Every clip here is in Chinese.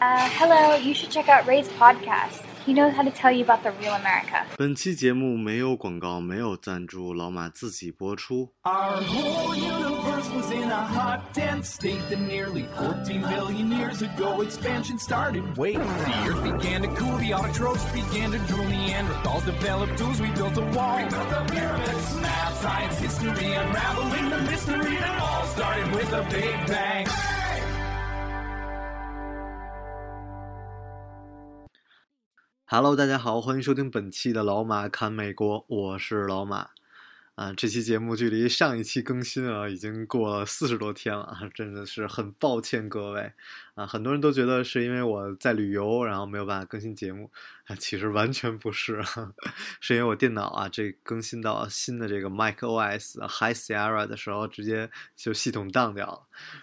Uh, hello, you should check out Ray's podcast. He knows how to tell you about the real America. 本期节目没有广告，没有赞助，老马自己播出。 Our whole universe was in a hot, dense state that nearly 14 billion years ago expansion started. Wait, the earth began to cool, the autotrophs began to drool, Neanderthals developed tools, we built a wall. We built the pyramids, math, science, history, unraveling the mystery that all started with a big bang. Hello，大家好，欢迎收听本期的老马侃美国，我是老马。啊，这期节目距离上一期更新啊，已经过了四十多天了，真的是很抱歉各位啊。很多人都觉得是因为我在旅游，然后没有办法更新节目啊，其实完全不是，是因为我电脑啊，这更新到新的这个 Mac OS High Sierra 的时候，直接就系统当掉了，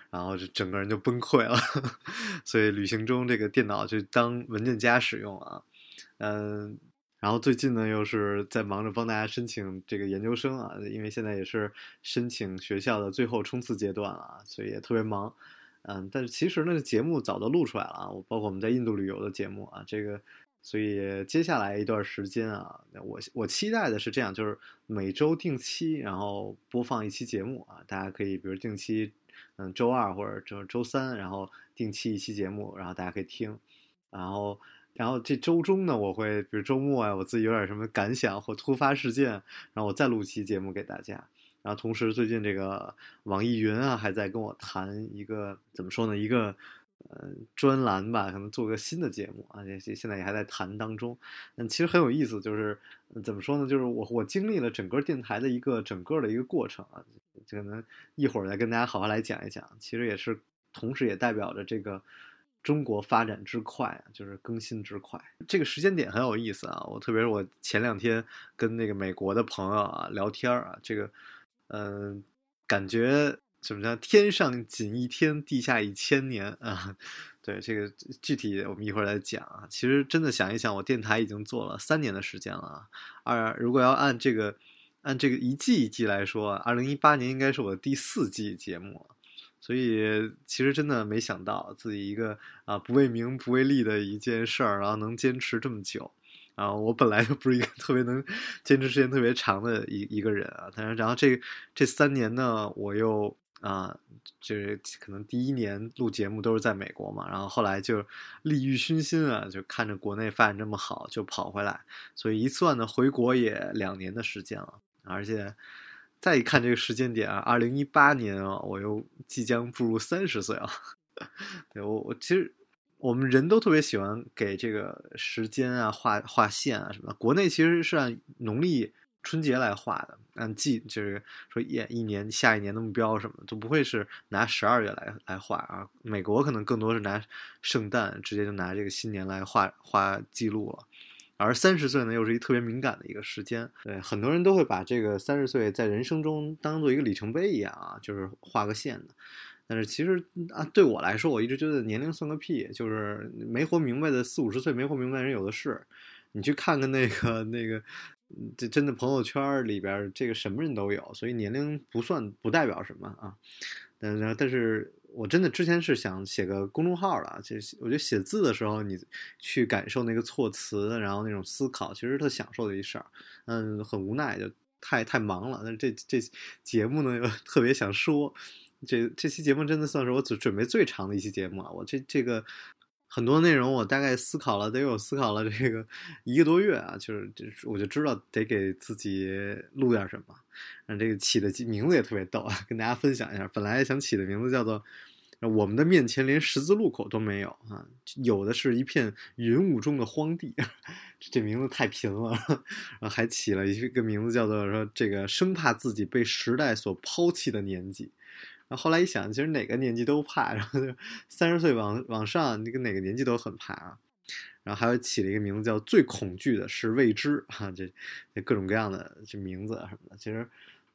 然后就整个人就崩溃了，所以旅行中这个电脑就当文件夹使用啊。嗯，然后最近呢，又是在忙着帮大家申请这个研究生啊，因为现在也是申请学校的最后冲刺阶段了啊，所以也特别忙。嗯，但是其实呢，节目早都录出来了啊，我包括我们在印度旅游的节目啊，这个，所以接下来一段时间啊，我我期待的是这样，就是每周定期，然后播放一期节目啊，大家可以比如定期，嗯，周二或者周周三，然后定期一期节目，然后大家可以听，然后。然后这周中呢，我会比如周末啊，我自己有点什么感想或突发事件，然后我再录期节目给大家。然后同时最近这个网易云啊，还在跟我谈一个怎么说呢，一个呃专栏吧，可能做个新的节目啊，这现在也还在谈当中。嗯，其实很有意思，就是怎么说呢，就是我我经历了整个电台的一个整个的一个过程啊，可能一会儿再跟大家好好来讲一讲。其实也是同时也代表着这个。中国发展之快，就是更新之快。这个时间点很有意思啊！我特别是我前两天跟那个美国的朋友啊聊天啊，这个，嗯、感觉怎么讲？天上仅一天，地下一千年啊！对，这个具体我们一会儿来讲啊。其实真的想一想，我电台已经做了三年的时间了啊。二如果要按这个按这个一季一季来说，二零一八年应该是我的第四季节目。所以其实真的没想到自己一个啊不为名不为利的一件事儿，然后能坚持这么久。啊，我本来就不是一个特别能坚持时间特别长的一一个人啊。但是然后这这三年呢，我又啊，就是可能第一年录节目都是在美国嘛，然后后来就利欲熏心啊，就看着国内发展这么好，就跑回来。所以一算呢，回国也两年的时间了，而且。再一看这个时间点啊，二零一八年啊，我又即将步入三十岁啊。对我，我其实我们人都特别喜欢给这个时间啊画画线啊什么的。国内其实是按农历春节来画的，按季就是说一一年下一年的目标什么的，都不会是拿十二月来来画啊。美国可能更多是拿圣诞，直接就拿这个新年来画画记录了。而三十岁呢，又是一特别敏感的一个时间，对很多人都会把这个三十岁在人生中当做一个里程碑一样啊，就是画个线的。但是其实啊，对我来说，我一直觉得年龄算个屁，就是没活明白的四五十岁没活明白人有的是。你去看看那个那个，这真的朋友圈里边，这个什么人都有，所以年龄不算不代表什么啊。但但是。我真的之前是想写个公众号的，就我觉得写字的时候，你去感受那个措辞，然后那种思考，其实特享受的一事儿。嗯，很无奈，就太太忙了。但是这这节目呢，又 特别想说，这这期节目真的算是我准准备最长的一期节目了！我这这个很多内容，我大概思考了得有思考了这个一个多月啊，就是就是我就知道得给自己录点什么。嗯，这个起的名字也特别逗啊，跟大家分享一下。本来想起的名字叫做。我们的面前连十字路口都没有啊，有的是一片云雾中的荒地。这名字太贫了，然后还起了一个名字叫做说这个生怕自己被时代所抛弃的年纪。然后后来一想，其实哪个年纪都怕，然后就三十岁往往上，那个哪个年纪都很怕啊。然后还有起了一个名字叫最恐惧的是未知啊，这这各种各样的这名字什么的，其实。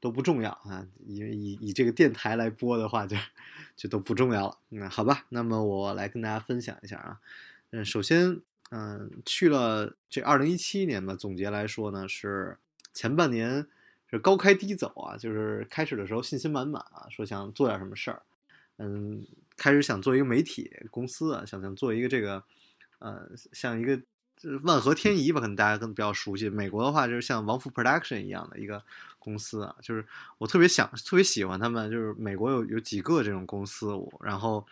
都不重要啊，因为以以这个电台来播的话，就就都不重要了。那好吧，那么我来跟大家分享一下啊。嗯，首先，嗯，去了这二零一七年吧，总结来说呢，是前半年高开低走啊，就是开始的时候信心满满啊，说想做点什么事儿。嗯，开始想做一个媒体公司啊，想想做一个这个，呃，像一个就是万和天宜吧，可能大家更比较熟悉。美国的话就是像王府 Production 一样的一个公司啊，就是我特别想特别喜欢他们，就是美国有有几个这种公司，然后。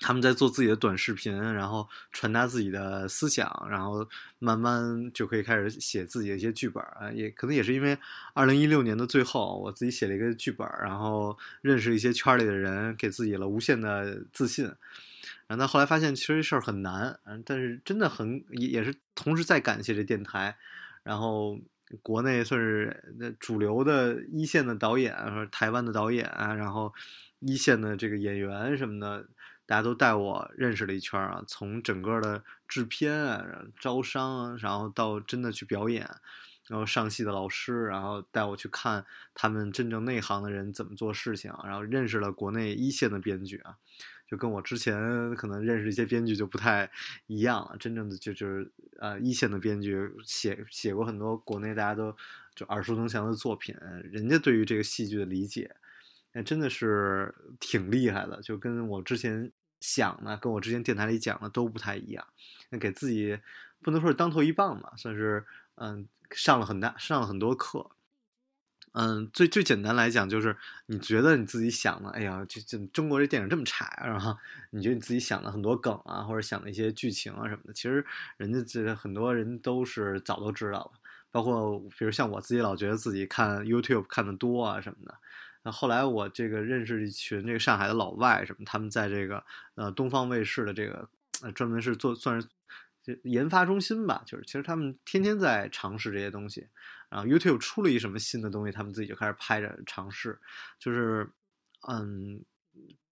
他们在做自己的短视频，然后传达自己的思想，然后慢慢就可以开始写自己的一些剧本啊。也可能也是因为二零一六年的最后，我自己写了一个剧本，然后认识一些圈里的人，给自己了无限的自信。然后到后来发现，其实这事儿很难，嗯，但是真的很也也是同时在感谢这电台，然后国内算是主流的一线的导演，台湾的导演啊，然后一线的这个演员什么的。大家都带我认识了一圈啊，从整个的制片啊、招商啊，然后到真的去表演，然后上戏的老师，然后带我去看他们真正内行的人怎么做事情，然后认识了国内一线的编剧啊，就跟我之前可能认识一些编剧就不太一样了。真正的就就是呃一线的编剧写写过很多国内大家都就耳熟能详的作品，人家对于这个戏剧的理解，那真的是挺厉害的，就跟我之前。想呢，跟我之前电台里讲的都不太一样。那给自己不能说是当头一棒吧，算是嗯上了很大上了很多课。嗯，最最简单来讲就是，你觉得你自己想的，哎呀，这这中国这电影这么差，然后你觉得你自己想的很多梗啊，或者想的一些剧情啊什么的，其实人家这很多人都是早都知道了。包括比如像我自己，老觉得自己看 YouTube 看的多啊什么的。那后来我这个认识一群这个上海的老外什么，他们在这个呃东方卫视的这个呃专门是做算是研发中心吧，就是其实他们天天在尝试这些东西，然后 YouTube 出了一什么新的东西，他们自己就开始拍着尝试，就是嗯。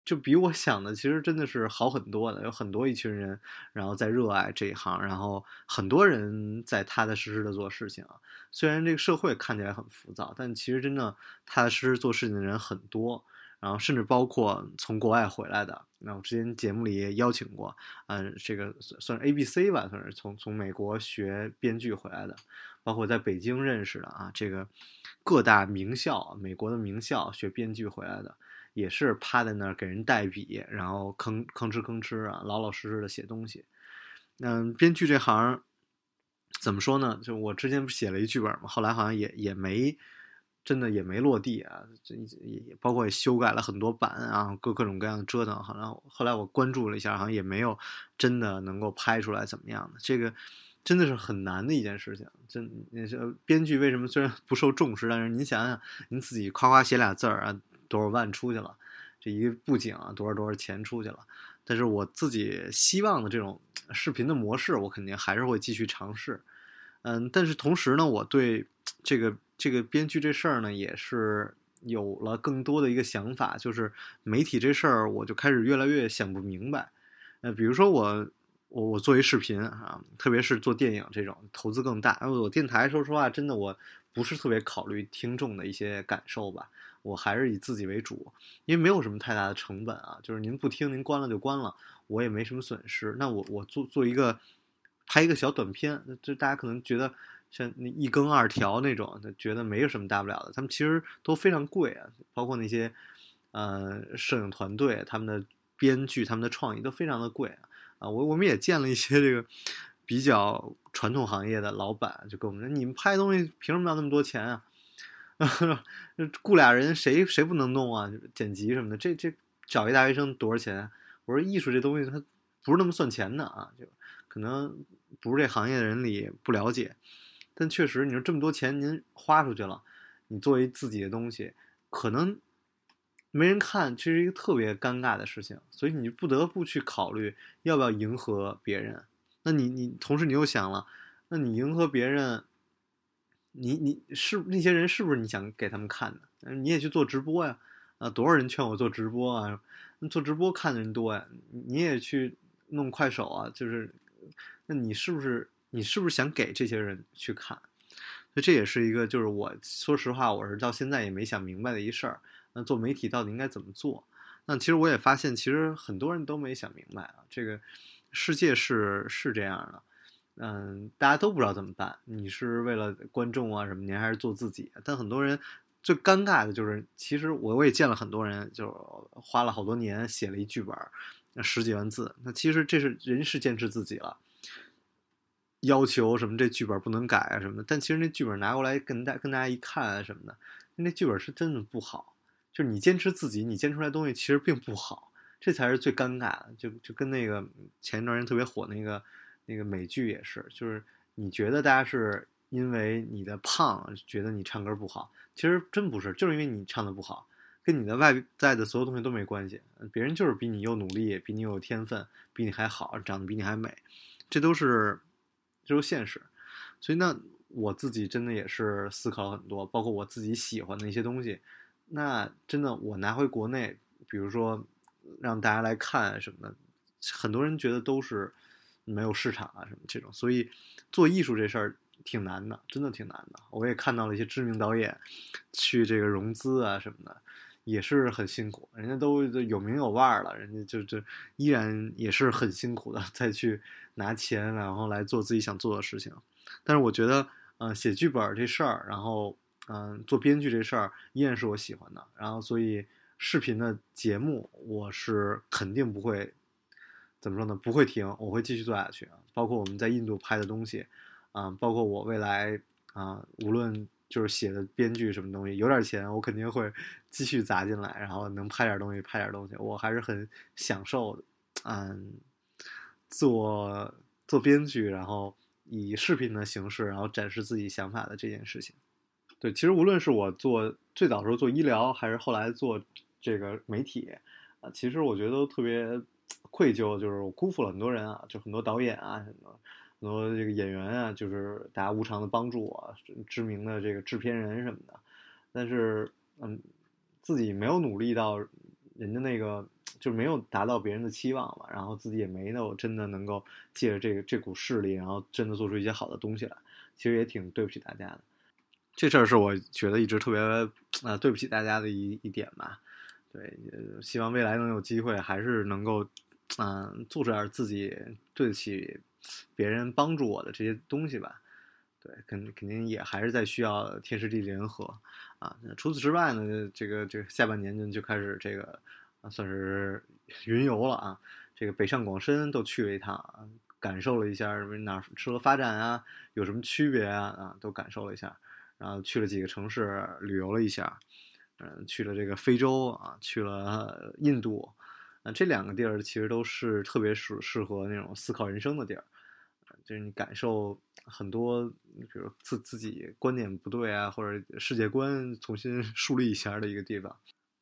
就比我想的，其实真的是好很多的。有很多一群人，然后在热爱这一行，然后很多人在踏踏实实的做事情啊。虽然这个社会看起来很浮躁，但其实真的踏踏实实做事情的人很多。然后甚至包括从国外回来的，那我之前节目里也邀请过，嗯，这个算算是 A B C 吧，算是从从美国学编剧回来的，包括在北京认识的啊，这个各大名校，美国的名校学编剧回来的。也是趴在那儿给人代笔，然后吭吭哧吭哧啊，老老实实的写东西。嗯，编剧这行怎么说呢？就我之前不写了一剧本嘛，后来好像也也没真的也没落地啊，这也包括也修改了很多版啊，各各种各样的折腾。好像后来我关注了一下，好像也没有真的能够拍出来怎么样的。这个真的是很难的一件事情。真，编剧为什么虽然不受重视，但是您想想，您自己夸夸写俩字儿啊。多少万出去了，这一布景啊，多少多少钱出去了。但是我自己希望的这种视频的模式，我肯定还是会继续尝试。嗯，但是同时呢，我对这个这个编剧这事儿呢，也是有了更多的一个想法，就是媒体这事儿，我就开始越来越想不明白。呃，比如说我我我做一视频啊，特别是做电影这种，投资更大。我电台说实话，真的我不是特别考虑听众的一些感受吧。我还是以自己为主，因为没有什么太大的成本啊，就是您不听，您关了就关了，我也没什么损失。那我我做做一个拍一个小短片，就大家可能觉得像那一更二条那种，觉得没有什么大不了的。他们其实都非常贵啊，包括那些呃摄影团队，他们的编剧，他们的创意都非常的贵啊。我我们也见了一些这个比较传统行业的老板，就跟我们说，你们拍东西凭什么要那么多钱啊？雇俩人谁谁不能弄啊？剪辑什么的，这这找一大学生多少钱？我说艺术这东西它不是那么算钱的啊，就可能不是这行业的人里不了解，但确实你说这么多钱您花出去了，你作为自己的东西，可能没人看，这是一个特别尴尬的事情，所以你不得不去考虑要不要迎合别人。那你你同时你又想了，那你迎合别人？你你是那些人是不是你想给他们看的？你也去做直播呀，啊，多少人劝我做直播啊？做直播看的人多呀，你也去弄快手啊，就是，那你是不是你是不是想给这些人去看？所以这也是一个，就是我说实话，我是到现在也没想明白的一事儿。那做媒体到底应该怎么做？那其实我也发现，其实很多人都没想明白啊，这个世界是是这样的。嗯，大家都不知道怎么办。你是为了观众啊什么？您还是做自己？但很多人最尴尬的就是，其实我我也见了很多人，就花了好多年写了一剧本，那十几万字。那其实这是人是坚持自己了，要求什么这剧本不能改啊什么的。但其实那剧本拿过来跟大跟大家一看啊什么的，那剧本是真的不好。就是你坚持自己，你坚持出来东西其实并不好，这才是最尴尬的。就就跟那个前一段时间特别火那个那个美剧也是，就是你觉得大家是。因为你的胖，觉得你唱歌不好，其实真不是，就是因为你唱的不好，跟你的外在的所有东西都没关系。别人就是比你又努力，比你有天分，比你还好，长得比你还美，这都是，这都现实。所以那我自己真的也是思考很多，包括我自己喜欢的一些东西。那真的我拿回国内，比如说让大家来看什么的，很多人觉得都是没有市场啊什么这种。所以做艺术这事儿。挺难的，真的挺难的。我也看到了一些知名导演去这个融资啊什么的，也是很辛苦。人家都有名有腕了，人家就就依然也是很辛苦的，再去拿钱，然后来做自己想做的事情。但是我觉得，嗯，写剧本这事儿，然后嗯，做编剧这事儿，依然是我喜欢的。然后，所以视频的节目，我是肯定不会怎么说呢？不会停，我会继续做下去啊。包括我们在印度拍的东西。啊，包括我未来啊，无论就是写的编剧什么东西，有点钱，我肯定会 继续砸进来，然后能拍点东西，拍点东西，我还是很享受的。嗯，做做编剧，然后以视频的形式，然后展示自己想法的这件事情。对，其实无论是我做最早时候做医疗，还是后来做这个媒体，啊，其实我觉得都特别愧疚，就是我辜负了很多人啊，就很多导演啊什么。很多这个演员啊，就是大家无偿的帮助我，知名的这个制片人什么的，但是嗯，自己没有努力到人家那个，就没有达到别人的期望嘛，然后自己也没有真的能够借着这个这股势力，然后真的做出一些好的东西来，其实也挺对不起大家的。这事儿是我觉得一直特别啊对不起大家的一一点吧。对，希望未来能有机会，还是能够嗯做出点自己对得起。别人帮助我的这些东西吧，对，肯肯定也还是在需要天时地利人和啊。除此之外呢，这个这个下半年就就开始这个啊，算是云游了啊。这个北上广深都去了一趟，感受了一下什么哪适合发展啊，有什么区别啊啊，都感受了一下。然后去了几个城市旅游了一下，嗯，去了这个非洲啊，去了印度。啊这两个地儿其实都是特别适适合那种思考人生的地儿，就是你感受很多，比如自自己观点不对啊，或者世界观重新 树立一下的一个地方。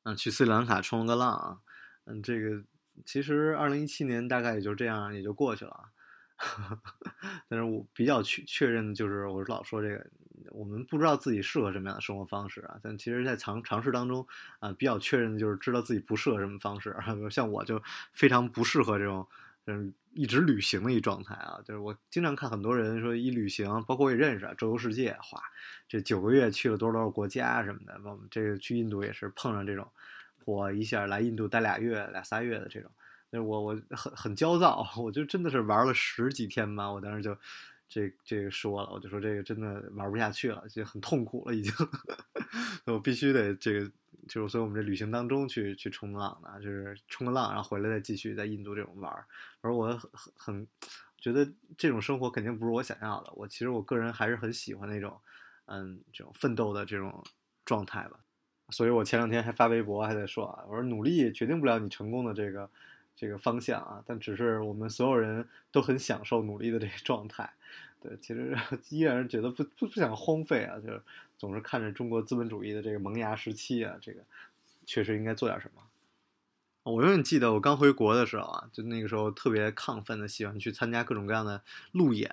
嗯，去斯里兰卡冲了个浪啊，嗯，这个其实二零一七年大概也就这样也就过去了。但是我比较确确认的就是，我老说这个。我们不知道自己适合什么样的生活方式啊，但其实，在尝尝试当中，啊，比较确认的就是知道自己不适合什么方式。像我就非常不适合这种，嗯，一直旅行的一状态啊。就是我经常看很多人说一旅行，包括我也认识啊，周游世界，哗，这九个月去了多少多少国家什么的。我们这个去印度也是碰上这种，我一下来印度待俩月、俩仨月的这种，就是我我很很焦躁，我就真的是玩了十几天吧，我当时就。这这个说了，我就说这个真的玩不下去了，就很痛苦了，已经。我必须得这个，就是所以我们这旅行当中去去冲浪的，就是冲个浪，然后回来再继续在印度这种玩。而我很很觉得这种生活肯定不是我想要的。我其实我个人还是很喜欢那种，嗯，这种奋斗的这种状态吧。所以我前两天还发微博还在说啊，我说努力决定不了你成功的这个。这个方向啊，但只是我们所有人都很享受努力的这个状态，对，其实 依然觉得不不不想荒废啊，就是总是看着中国资本主义的这个萌芽时期啊，这个确实应该做点什么。我永远记得我刚回国的时候啊，就那个时候特别亢奋的，喜欢去参加各种各样的路演。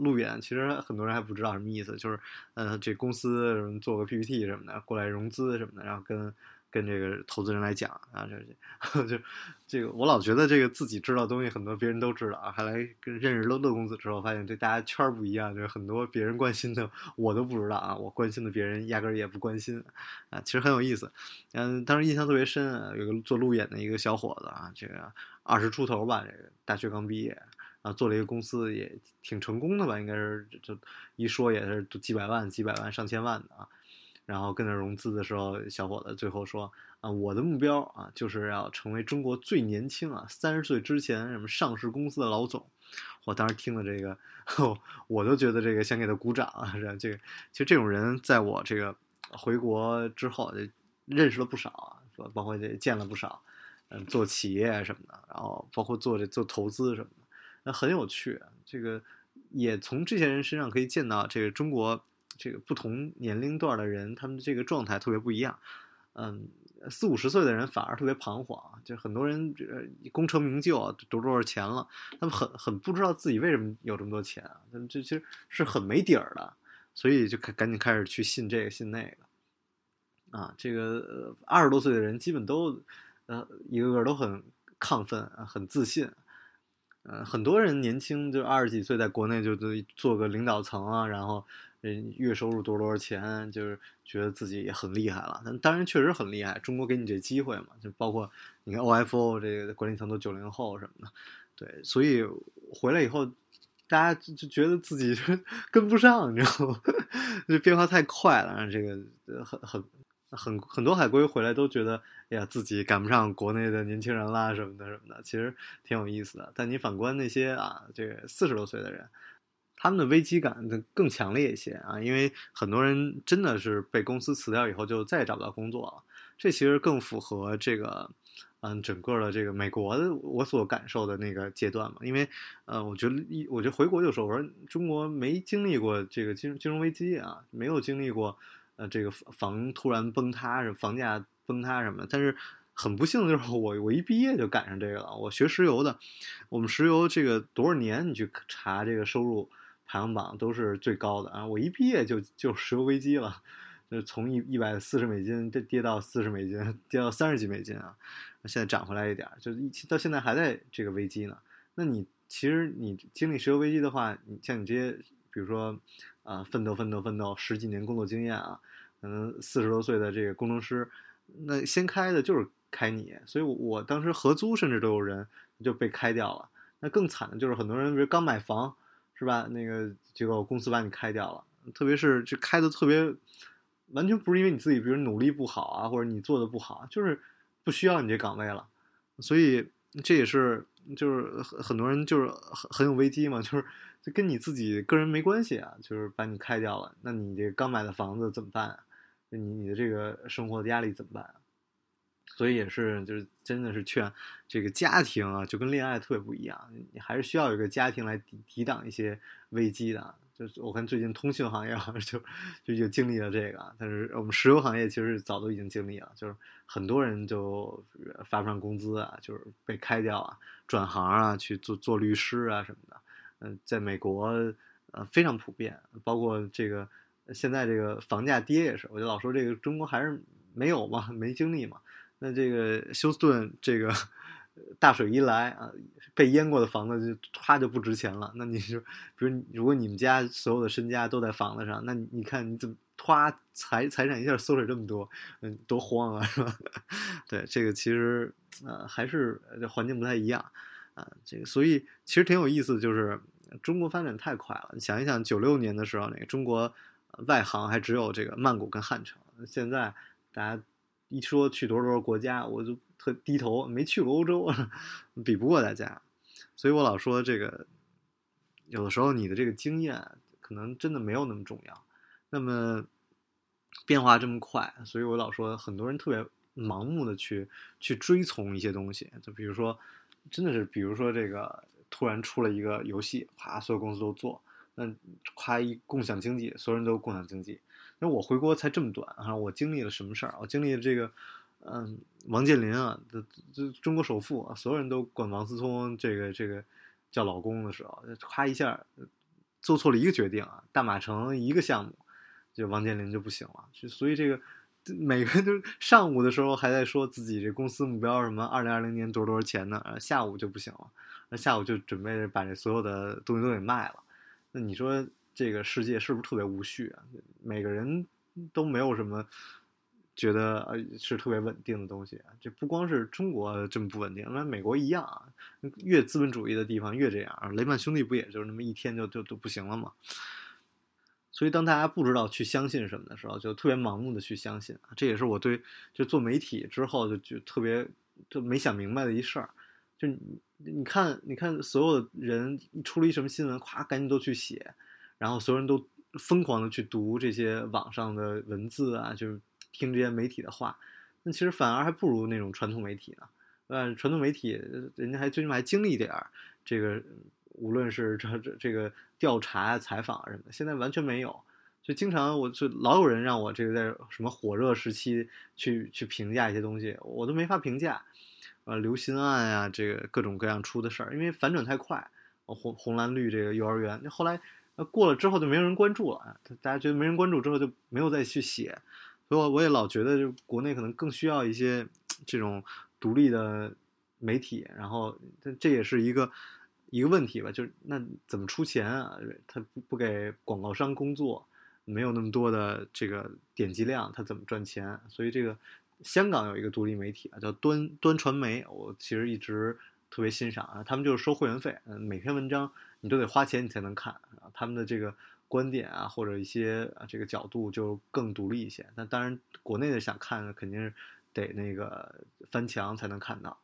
路演其实很多人还不知道什么意思，就是呃，这公司做个 PPT 什么的，过来融资什么的，然后跟。跟这个投资人来讲啊，这 就这个，我老觉得这个自己知道的东西很多，别人都知道啊。还来跟认识乐乐公子之后，发现这大家圈儿不一样，就是很多别人关心的我都不知道啊，我关心的别人压根儿也不关心啊。其实很有意思，嗯，当时印象特别深啊，有个做路演的一个小伙子啊，这个二十出头吧，这个大学刚毕业，啊做了一个公司也挺成功的吧，应该是就一说也是几百万、几百万、上千万的啊。然后跟着融资的时候，小伙子最后说啊，我的目标啊就是要成为中国最年轻啊，三十岁之前什么上市公司的老总。我当时听了这个，我都觉得这个想给他鼓掌啊！这这个，其实这种人在我这个回国之后认识了不少啊，包括这见了不少，嗯，做企业什么的，然后包括做这做投资什么的，那很有趣。这个也从这些人身上可以见到，这个中国这个不同年龄段的人，他们这个状态特别不一样，嗯。四五十岁的人反而特别彷徨，就很多人功成名就啊，多多少钱了，他们很很不知道自己为什么有这么多钱啊，这其实是很没底儿的，所以就赶赶紧开始去信这个信那个，啊，这个二十多岁的人基本都呃一个个都很亢奋，很自信，呃，很多人年轻就二十几岁在国内就做做个领导层啊，然后。月收入多少多少钱，就是觉得自己也很厉害了。但当然确实很厉害，中国给你这机会嘛，就包括你看 OFO 这个管理层都九零后什么的，对，所以回来以后，大家就觉得自己 跟不上，你知道吗？这变化太快了，这个很很很很多海归回来都觉得，哎呀，自己赶不上国内的年轻人啦什么的什么的，其实挺有意思的。但你反观那些啊，这个四十多岁的人。他们的危机感更强烈一些啊，因为很多人真的是被公司辞掉以后就再也找不到工作了。这其实更符合这个，嗯，整个的这个美国的我所感受的那个阶段嘛。因为，呃，我觉得一，我觉得回国就说，我说中国没经历过这个金金融危机啊，没有经历过，呃，这个房突然崩塌，什么房价崩塌什么。但是很不幸的就是我我一毕业就赶上这个了。我学石油的，我们石油这个多少年你去查这个收入。排行榜都是最高的啊！我一毕业就就石油危机了，就从一一百四十美金跌跌到四十美金，跌到三十几美金啊！现在涨回来一点，就一到现在还在这个危机呢。那你其实你经历石油危机的话，你像你这些，比如说啊，奋斗奋斗奋斗十几年工作经验啊，可能四十多岁的这个工程师，那先开的就是开你，所以我当时合租甚至都有人就被开掉了。那更惨的就是很多人比如刚买房。是吧？那个结果公司把你开掉了，特别是这开的特别，完全不是因为你自己，比如努力不好啊，或者你做的不好，就是不需要你这岗位了。所以这也是就是很很多人就是很很有危机嘛，就是就跟你自己个人没关系啊，就是把你开掉了，那你这刚买的房子怎么办？你你的这个生活的压力怎么办？所以也是，就是真的是劝这个家庭啊，就跟恋爱特别不一样，你还是需要有一个家庭来抵抵挡一些危机的。就是我看最近通讯行业好像就就就经历了这个，但是我们石油行业其实早都已经经历了，就是很多人就发不上工资啊，就是被开掉啊，转行啊，去做做律师啊什么的。嗯，在美国呃非常普遍，包括这个现在这个房价跌也是，我就老说这个中国还是没有嘛，没经历嘛。那这个休斯顿这个大水一来啊，被淹过的房子就唰就不值钱了。那你就，比如如果你们家所有的身家都在房子上，那你看你怎么唰财财产一下缩水这么多，嗯，多慌啊，是吧？对，这个其实呃还是环境不太一样啊。这个所以其实挺有意思，就是中国发展太快了。想一想，九六年的时候，那个中国外行还只有这个曼谷跟汉城，现在大家。一说去多少多少国家，我就特低头，没去过欧洲，比不过大家，所以我老说这个，有的时候你的这个经验可能真的没有那么重要。那么变化这么快，所以我老说很多人特别盲目的去去追从一些东西，就比如说，真的是比如说这个突然出了一个游戏，啪，所有公司都做，那夸一共享经济，所有人都共享经济。我回国才这么短啊，我经历了什么事儿？我经历了这个，嗯，王健林啊，这这中国首富啊，所有人都管王思聪这个这个叫老公的时候，夸一下做错了一个决定啊，大马城一个项目，就王健林就不行了。所以这个每个人都上午的时候还在说自己这公司目标什么二零二零年多多少钱呢，下午就不行了，那下午就准备把这所有的东西都给卖了。那你说？这个世界是不是特别无序啊？每个人都没有什么觉得呃是特别稳定的东西啊。这不光是中国这么不稳定，那美国一样啊。越资本主义的地方越这样。雷曼兄弟不也就是那么一天就就就不行了吗？所以当大家不知道去相信什么的时候，就特别盲目的去相信。这也是我对就做媒体之后就就特别就没想明白的一事儿。就你你看你看所有的人一出了一什么新闻，咵赶紧都去写，然后所有人都疯狂的去读这些网上的文字啊，就是听这些媒体的话。那其实反而还不如那种传统媒体呢。呃，传统媒体人家还最起码还经历点儿这个。无论是这这这个调查、采访什么的，现在完全没有。就经常我就老有人让我这个在什么火热时期去去评价一些东西，我都没法评价。呃，刘鑫案啊，这个各种各样出的事儿，因为反转太快。红红蓝绿这个幼儿园，后来那过了之后就没有人关注了，大家觉得没人关注之后就没有再去写。所以我我也老觉得，就国内可能更需要一些这种独立的媒体。然后这这也是一个。一个问题吧，就是那怎么出钱啊？他不不给广告商工作，没有那么多的这个点击量，他怎么赚钱？所以这个香港有一个独立媒体啊，叫端端传媒，我其实一直特别欣赏啊。他们就是收会员费，嗯，每篇文章你都得花钱你才能看啊。他们的这个观点啊，或者一些啊这个角度就更独立一些。那当然，国内的想看肯定是得那个翻墙才能看到。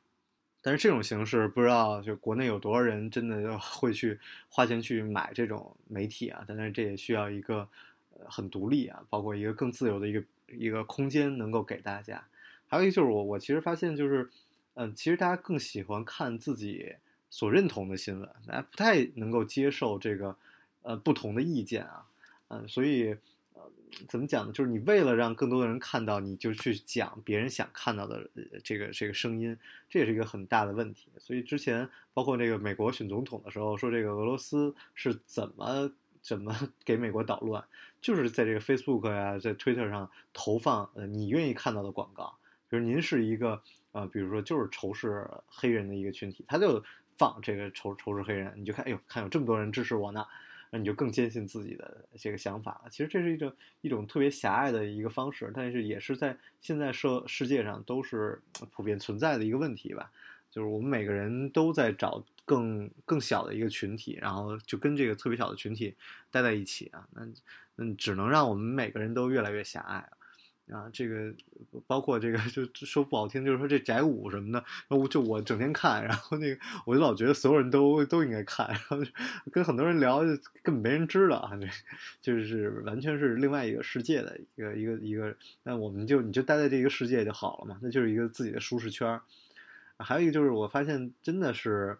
但是这种形式不知道就国内有多少人真的要会去花钱去买这种媒体啊？但是这也需要一个呃很独立啊，包括一个更自由的一个一个空间能够给大家。还有一个就是我我其实发现就是，嗯，其实大家更喜欢看自己所认同的新闻，大家不太能够接受这个呃不同的意见啊，嗯，所以。呃怎么讲呢？就是你为了让更多的人看到，你就去讲别人想看到的这个这个声音，这也是一个很大的问题。所以之前包括这个美国选总统的时候，说这个俄罗斯是怎么怎么 给美国捣乱，就是在这个 Facebook 呀，在 Twitter 上投放呃你愿意看到的广告。比如您是一个呃，比如说就是仇视黑人的一个群体，他就放这个仇仇视黑人，你就看，哎呦，看有这么多人支持我呢。那你就更坚信自己的这个想法了。其实这是一种一种特别狭隘的一个方式，但是也是在现在社世界上都是普遍存在的一个问题吧。就是我们每个人都在找更更小的一个群体，然后就跟这个特别小的群体待在一起啊。那那只能让我们每个人都越来越狭隘。啊，这个包括这个，就说不好听，就是说这宅舞什么的，我就我整天看，然后那个我就老觉得所有人都都应该看，然后跟很多人聊，根本没人知道啊，这 就是完全是另外一个世界的一个一个一个，那我们就你就待在这个世界就好了嘛，那就是一个自己的舒适圈。还有一个就是我发现真的是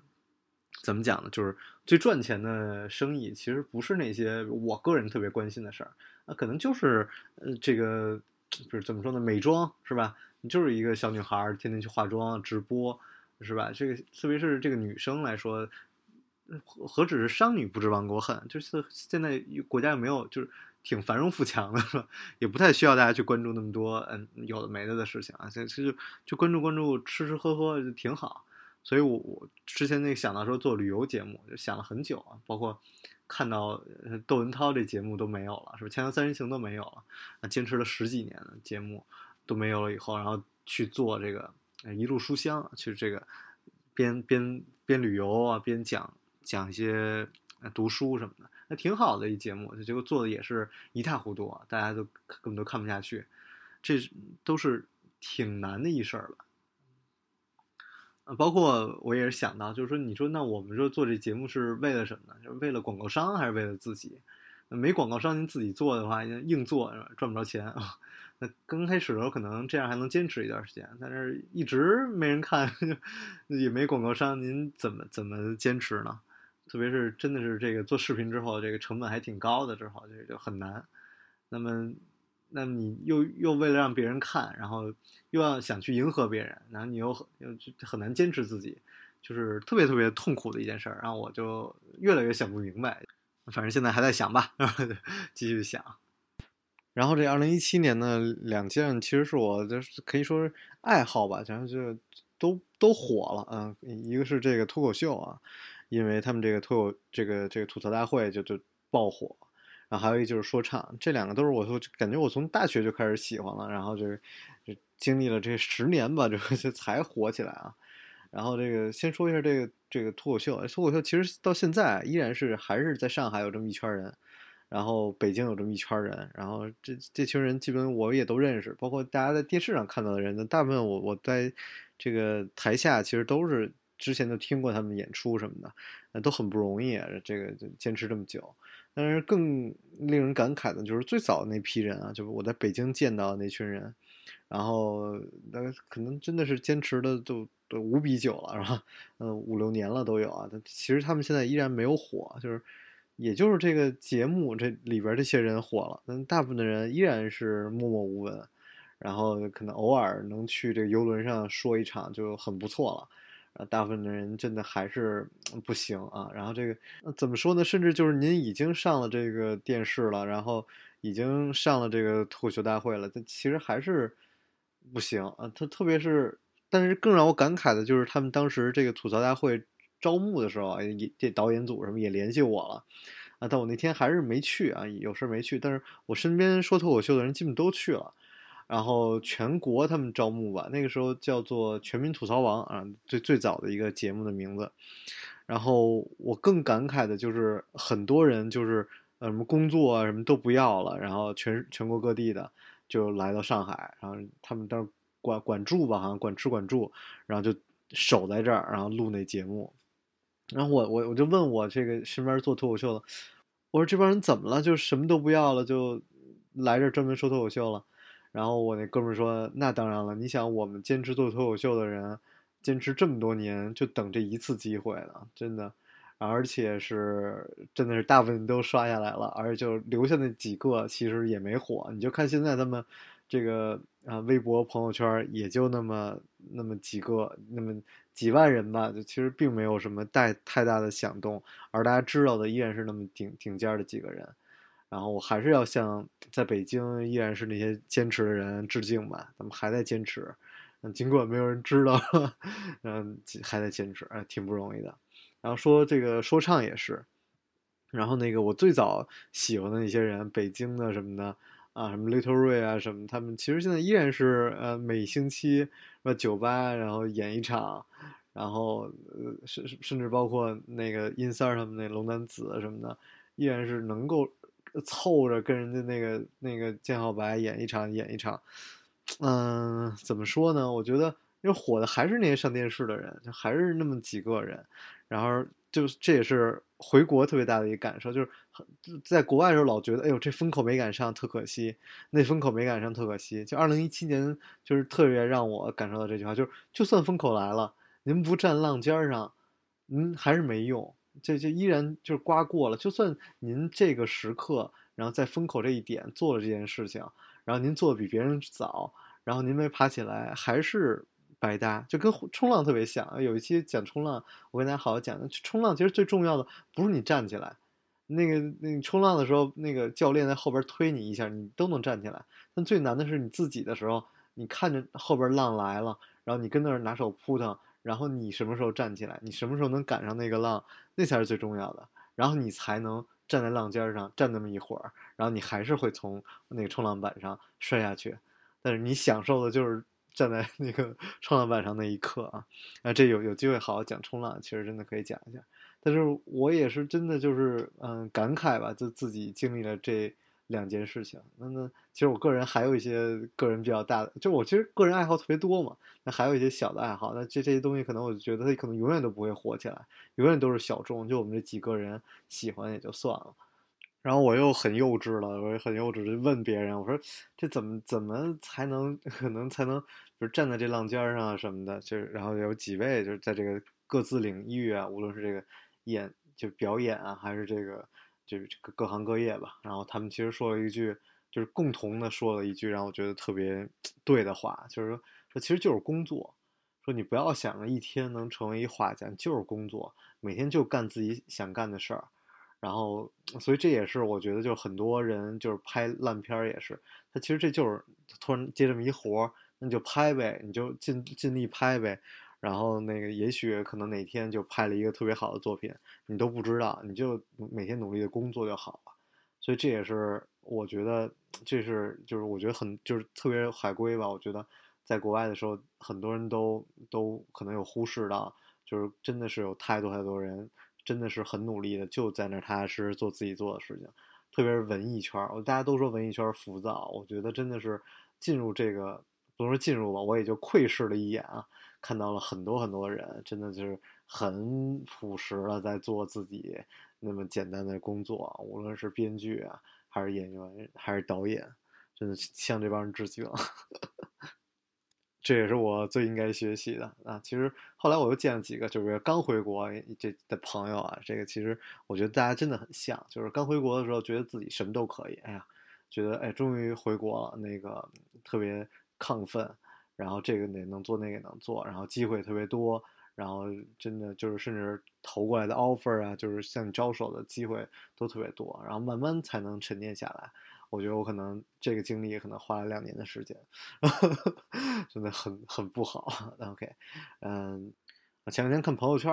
怎么讲呢？就是最赚钱的生意其实不是那些我个人特别关心的事儿，那可能就是呃这个。就是怎么说呢？美妆是吧？你就是一个小女孩，天天去化妆、直播，是吧？这个特别是这个女生来说，何何止是商女不知亡国恨，就是现在国家有没有就是挺繁荣富强的，是吧？也不太需要大家去关注那么多嗯有的没的的事情啊。其实就关注关注吃吃喝喝就挺好。所以我我之前那个想到说做旅游节目，就想了很久啊，包括。看到窦文涛这节目都没有了，是不？《锵锵三人行》都没有了，坚持了十几年的节目都没有了以后，然后去做这个一路书香，去这个边边边旅游啊，边讲讲一些读书什么的，那挺好的一节目。结果做的也是一塌糊涂，大家都根本都看不下去，这都是挺难的一事儿了。包括我也是想到，就是说，你说那我们说做这节目是为了什么呢？就是为了广告商还是为了自己？没广告商您自己做的话，硬做赚不着钱。那刚开始的时候可能这样还能坚持一段时间，但是一直没人看，也没广告商，您怎么怎么坚持呢？特别是真的是这个做视频之后，这个成本还挺高的之后，这就很难。那么。那你又又为了让别人看，然后又要想去迎合别人，然后你又很又很难坚持自己，就是特别特别痛苦的一件事儿。然后我就越来越想不明白，反正现在还在想吧，继续想。然后这二零一七年呢，两件其实是我就是可以说是爱好吧，然后就都都火了嗯。一个是这个脱口秀啊，因为他们这个脱口这个这个吐槽大会就就爆火。然后还有一个就是说唱，这两个都是我，就感觉我从大学就开始喜欢了，然后就就经历了这十年吧，这个才火起来啊。然后这个先说一下这个这个脱口秀，脱口秀其实到现在依然是还是在上海有这么一圈人，然后北京有这么一圈人，然后这这群人基本我也都认识，包括大家在电视上看到的人，大部分我我在这个台下其实都是之前就听过他们演出什么的，都很不容易，这个坚持这么久。但是更令人感慨的就是最早那批人啊，就是我在北京见到那群人，然后那可能真的是坚持的都都无比久了，是吧？嗯，五六年了都有啊。但其实他们现在依然没有火，就是也就是这个节目这里边这些人火了，但大部分的人依然是默默无闻，然后可能偶尔能去这个游轮上说一场就很不错了。啊，大部分的人真的还是不行啊。然后这个怎么说呢？甚至就是您已经上了这个电视了，然后已经上了这个脱口秀大会了，但其实还是不行啊。他特别是，但是更让我感慨的就是他们当时这个吐槽大会招募的时候啊，也这导演组什么也联系我了啊，但我那天还是没去啊，有事没去。但是我身边说脱口秀的人基本都去了。然后全国他们招募吧，那个时候叫做《全民吐槽王》啊，最最早的一个节目的名字。然后我更感慨的就是很多人就是呃什么工作啊什么都不要了，然后全全国各地的就来到上海，然后他们当管管住吧，好像管吃管住，然后就守在这儿，然后录那节目。然后我我我就问我这个身边做脱口秀的，我说这帮人怎么了？就什么都不要了，就来这儿专门说脱口秀了？然后我那哥们说：“那当然了，你想我们坚持做脱口秀的人，坚持这么多年，就等这一次机会了，真的，而且是真的是大部分都刷下来了，而且就留下那几个其实也没火。你就看现在他们这个啊，微博朋友圈也就那么那么几个，那么几万人吧，就其实并没有什么带太大的响动，而大家知道的依然是那么顶顶尖的几个人。”然后我还是要向在北京依然是那些坚持的人致敬吧，他们还在坚持，嗯，尽管没有人知道，嗯，还在坚持，哎，挺不容易的。然后说这个说唱也是，然后那个我最早喜欢的那些人，北京的什么的啊，什么 Little Ray 啊什么，他们其实现在依然是呃每星期呃酒吧然后演一场，然后呃甚甚至包括那个音三他们那龙丹子什么的，依然是能够。凑着跟人家那个那个建浩白演一场演一场，嗯，怎么说呢？我觉得因为火的还是那些上电视的人，就还是那么几个人。然后就这也是回国特别大的一个感受，就是在国外的时候老觉得，哎呦，这风口没赶上，特可惜；那风口没赶上，特可惜。就二零一七年，就是特别让我感受到这句话，就是就算风口来了，您不站浪尖上，您还是没用。这这依然就是刮过了，就算您这个时刻，然后在风口这一点做了这件事情，然后您做的比别人早，然后您没爬起来，还是白搭，就跟冲浪特别像。有一期讲冲浪，我跟大家好好讲。冲浪其实最重要的不是你站起来，那个那个冲浪的时候，那个教练在后边推你一下，你都能站起来。但最难的是你自己的时候，你看着后边浪来了，然后你跟那儿拿手扑腾。然后你什么时候站起来？你什么时候能赶上那个浪？那才是最重要的。然后你才能站在浪尖上站那么一会儿，然后你还是会从那个冲浪板上摔下去。但是你享受的就是站在那个 冲浪板上那一刻啊！啊，这有有机会好好讲冲浪，其实真的可以讲一下。但是我也是真的就是嗯感慨吧，就自己经历了这。两件事情，那那其实我个人还有一些个人比较大的，就我其实个人爱好特别多嘛，那还有一些小的爱好，那这这些东西可能我就觉得它可能永远都不会火起来，永远都是小众，就我们这几个人喜欢也就算了。然后我又很幼稚了，我也很幼稚，就问别人，我说这怎么怎么才能可能才能就是站在这浪尖上啊什么的，就是然后有几位就是在这个各自领域啊，无论是这个演就表演啊，还是这个。就是各各行各业吧，然后他们其实说了一句，就是共同的说了一句让我觉得特别对的话，就是说说其实就是工作，说你不要想着一天能成为一画家，就是工作，每天就干自己想干的事儿，然后所以这也是我觉得就是很多人就是拍烂片儿也是，他其实这就是突然接这么一活儿，那就拍呗，你就尽尽力拍呗。然后那个，也许可能哪天就拍了一个特别好的作品，你都不知道，你就每天努力的工作就好了。所以这也是我觉得，这是就是我觉得很就是特别海归吧。我觉得在国外的时候，很多人都都可能有忽视到，就是真的是有太多太多人真的是很努力的，就在那踏踏实实做自己做的事情。特别是文艺圈，我大家都说文艺圈浮躁，我觉得真的是进入这个，不说进入吧，我也就窥视了一眼啊，看到了很多很多人，真的就是很朴实的在做自己那么简单的工作，无论是编剧啊，还是演员，还是导演，真的向这帮人致敬。这也是我最应该学习的啊！其实后来我又见了几个，就是刚回国这的朋友啊。这个其实我觉得大家真的很像，就是刚回国的时候觉得自己什么都可以，哎呀，觉得哎终于回国了，那个特别亢奋，然后这个也能做，那个能做，然后机会特别多，然后真的就是甚至投过来的 offer 啊，就是向你招手的机会都特别多，然后慢慢才能沉淀下来。我觉得我可能这个经历可能花了两年的时间，真的很很不好。OK，嗯，我前两天看朋友圈，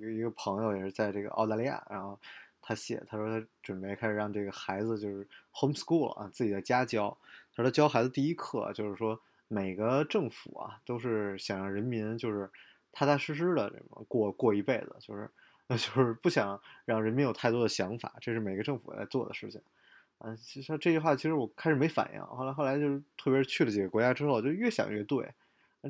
有一个朋友也是在这个澳大利亚，然后他写，他说他准备开始让这个孩子就是 homeschool 啊，自己在家教。他说他教孩子第一课就是说，每个政府啊都是想让人民就是踏踏实实的这么过过一辈子，就是那 就是不想让人民有太多的想法，这是每个政府在做的事情。嗯，其实这句话其实我开始没反应，后来后来就是特别是去了几个国家之后，就越想越对。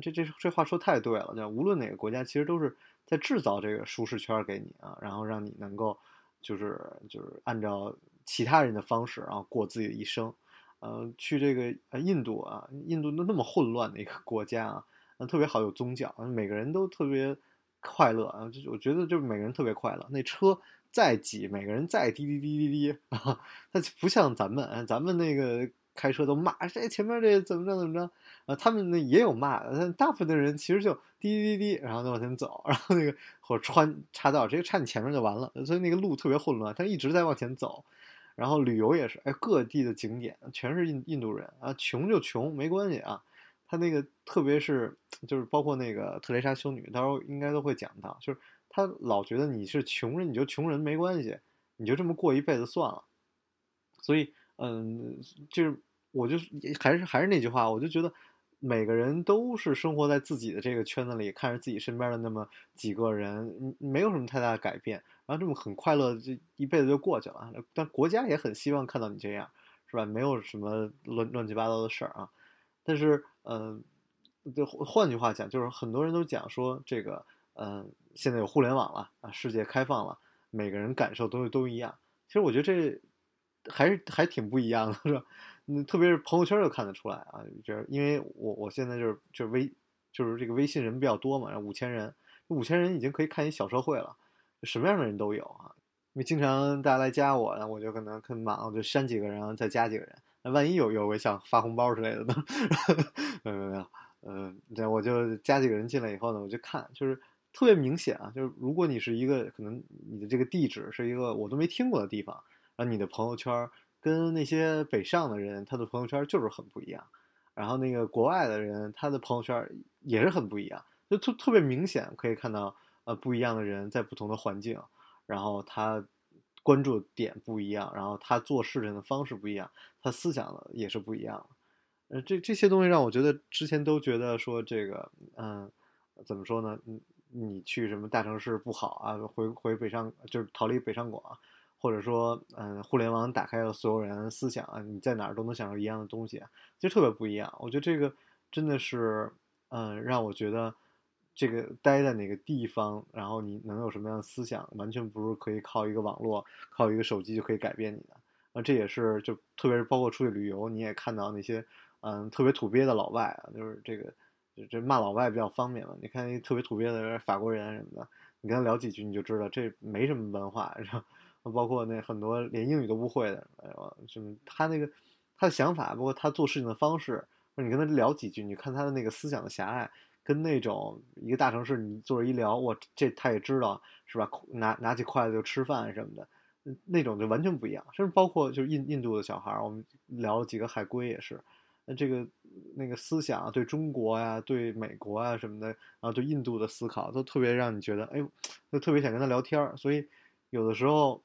这这这话说太对了，就无论哪个国家，其实都是在制造这个舒适圈给你啊，然后让你能够就是就是按照其他人的方式，然后过自己的一生。呃，去这个呃印度啊，印度那那么混乱的一个 国家啊，那特别好有宗教，每个人都特别快乐啊，就我觉得就每个人特别快乐，那车。再挤，每个人再滴滴滴滴滴啊，他不像咱们，咱们那个开车都骂这前面这怎么着怎么着啊，他们那也有骂，但大部分的人其实就滴滴滴滴，然后就往前走，然后那个或者穿岔道直接插你前面就完了，所以那个路特别混乱，他一直在往前走。然后旅游也是，哎，各地的景点全是印印度人啊，穷就穷没关系啊，他那个特别是就是包括那个特蕾莎修女，到时候应该都会讲到，就是。他老觉得你是穷人，你就穷人没关系，你就这么过一辈子算了。所以，嗯，就是我就还是还是那句话，我就觉得每个人都是生活在自己的这个圈子里，看着自己身边的那么几个人，没有什么太大的改变，然后这么很快乐，这一辈子就过去了。但国家也很希望看到你这样，是吧？没有什么乱乱七八糟的事儿啊。但是，嗯，就换句话讲，就是很多人都讲说这个。嗯，现在有互联网了啊，世界开放了，每个人感受都都一样。其实我觉得这还是还挺不一样的，是吧？嗯，特别是朋友圈就看得出来啊，就是因为我我现在就是就是微就是这个微信人比较多嘛，五千人，五千人已经可以看一小社会了，什么样的人都有啊。因为经常大家来加我，然后我就可能很忙，我就删几个人，然后再加几个人。那万一有有个想发红包之类的呢？没 有没有，嗯，这我就加几个人进来以后呢，我就看就是。特别明显啊，就是如果你是一个可能你的这个地址是一个我都没听过的地方，然后你的朋友圈跟那些北上的人他的朋友圈就是很不一样，然后那个国外的人他的朋友圈也是很不一样，就特特别明显可以看到呃不一样的人在不同的环境，然后他关注点不一样，然后他做事情的方式不一样，他思想也是不一样，呃这这些东西让我觉得之前都觉得说这个嗯怎么说呢嗯。你去什么大城市不好啊？回回北上就是逃离北上广，或者说，嗯，互联网打开了所有人思想啊，你在哪儿都能享受一样的东西，其实特别不一样。我觉得这个真的是，嗯，让我觉得这个待在哪个地方，然后你能有什么样的思想，完全不是可以靠一个网络、靠一个手机就可以改变你的。啊，这也是就特别是包括出去旅游，你也看到那些，嗯，特别土鳖的老外啊，就是这个。就这骂老外比较方便嘛？你看那特别土鳖的法国人什么的，你跟他聊几句，你就知道这没什么文化，然后包括那很多连英语都不会的，哎呦，什么他那个他的想法，包括他做事情的方式，你跟他聊几句，你看他的那个思想的狭隘，跟那种一个大城市你坐着一聊，我这他也知道是吧？拿拿起筷子就吃饭什么的，那种就完全不一样。甚至包括就是印印度的小孩，我们聊了几个海归也是。那这个那个思想对中国呀、对美国啊什么的，然后对印度的思考，都特别让你觉得，哎呦，就特别想跟他聊天。所以有的时候，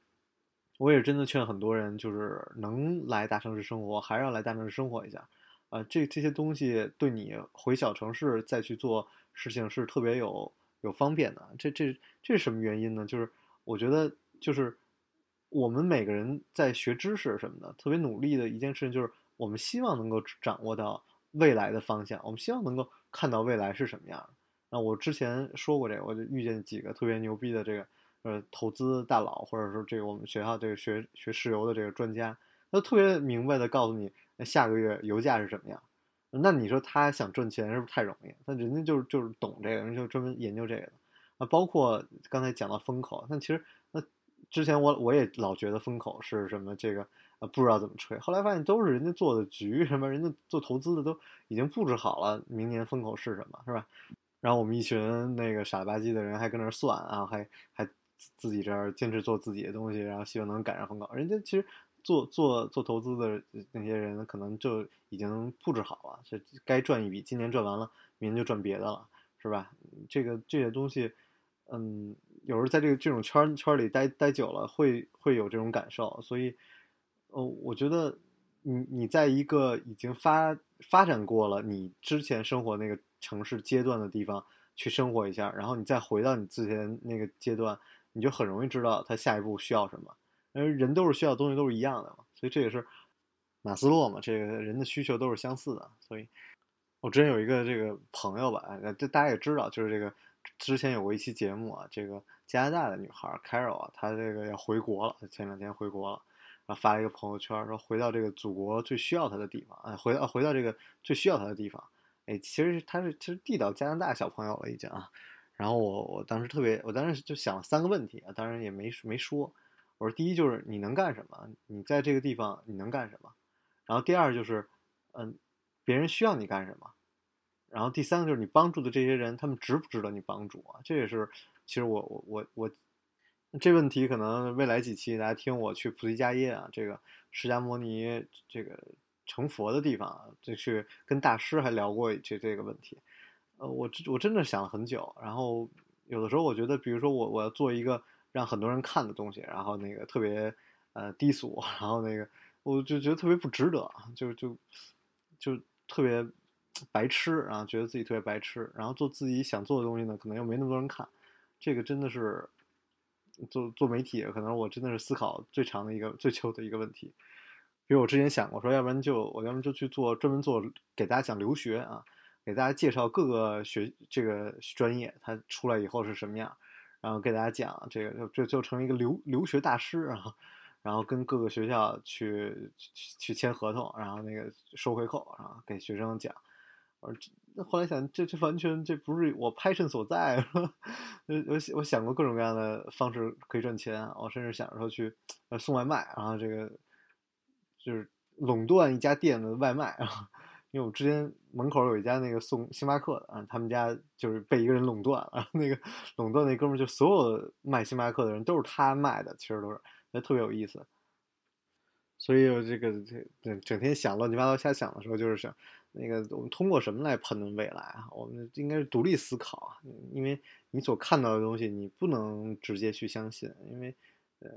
我也真的劝很多人，就是能来大城市生活，还是要来大城市生活一下。啊，这这些东西对你回小城市再去做事情是特别有有方便的。这这这是什么原因呢？就是我觉得就是我们每个人在学知识什么的，特别努力的一件事情，就是我们希望能够掌握到未来的方向，我们希望能够看到未来是什么样。那我之前说过这个，我就遇见几个特别牛逼的这个呃投资大佬，或者说这个我们学校这个学学石油的这个专家，他特别明白的告诉你，下个月油价是什么样。那你说他想赚钱是不是太容易？那人家就是就是懂这个，人就专门研究这个的。啊，包括刚才讲到风口，那其实那之前我我也老觉得风口是什么这个呃不知道怎么吹，后来发现都是人家做的局，什么人家做投资的都已经布置好了明年风口是什么，是吧？然后我们一群那个傻了吧唧的人还跟那儿算啊，还还自己这儿坚持做自己的东西，然后希望能赶上风口。人家其实做做做投资的那些人，可能就已经布置好了，这该赚一笔，今年赚完了，明年就赚别的了，是吧？这个这些东西，嗯，有时候在这个这种圈圈里待待久了，会会有这种感受。所以，哦，我觉得你你在一个已经发发展过了你之前生活那个。城市阶段的地方去生活一下，然后你再回到你之前那个阶段，你就很容易知道他下一步需要什么。因为人都是需要东西都是一样的嘛，所以这也是马斯洛嘛，这个人的需求都是相似的。所以，我之前有一个这个朋友吧，这大家也知道，就是这个之前有过一期节目啊，这个加拿大的女孩 Carol 啊，她这个要回国了，前两天回国了，然后发了一个朋友圈，说回到这个祖国最需要她的地方，哎，回到回到这个最需要她的地方。哎，其实他是其实地道加拿大小朋友了已经啊，然后我我当时特别，我当时就想了三个问题啊，当然也没没说，我说第一就是你能干什么？你在这个地方你能干什么？然后第二就是，嗯，别人需要你干什么？然后第三个就是你帮助的这些人，他们值不值得你帮助啊？这也是其实我我我我这问题可能未来几期大家听我去菩提迦耶啊，这个释迦摩尼这个。成佛的地方，就去跟大师还聊过这这个问题，呃，我我真的想了很久，然后有的时候我觉得，比如说我我要做一个让很多人看的东西，然后那个特别呃低俗，然后那个我就觉得特别不值得，就就就特别白痴，然后觉得自己特别白痴，然后做自己想做的东西呢，可能又没那么多人看，这个真的是做做媒体，可能我真的是思考最长的一个最久的一个问题。比如我之前想过说，要不然就我要么就去做专门做给大家讲留学啊，给大家介绍各个学这个专业，它出来以后是什么样，然后给大家讲这个就就就成一个留留学大师啊，然后跟各个学校去去签合同，然后那个收回扣，然后给学生讲。我那后来想，这这完全这不是我 passion 所在，我我我想过各种各样的方式可以赚钱，我甚至想着说去送外卖，然后这个。就是垄断一家店的外卖啊，因为我之前门口有一家那个送星巴克的啊，他们家就是被一个人垄断了，那个垄断那哥们儿就所有卖星巴克的人都是他卖的，其实都是，那特别有意思。所以我这个这整天想乱七八糟瞎想的时候，就是想那个我们通过什么来判断未来啊？我们应该是独立思考啊，因为你所看到的东西你不能直接去相信，因为呃，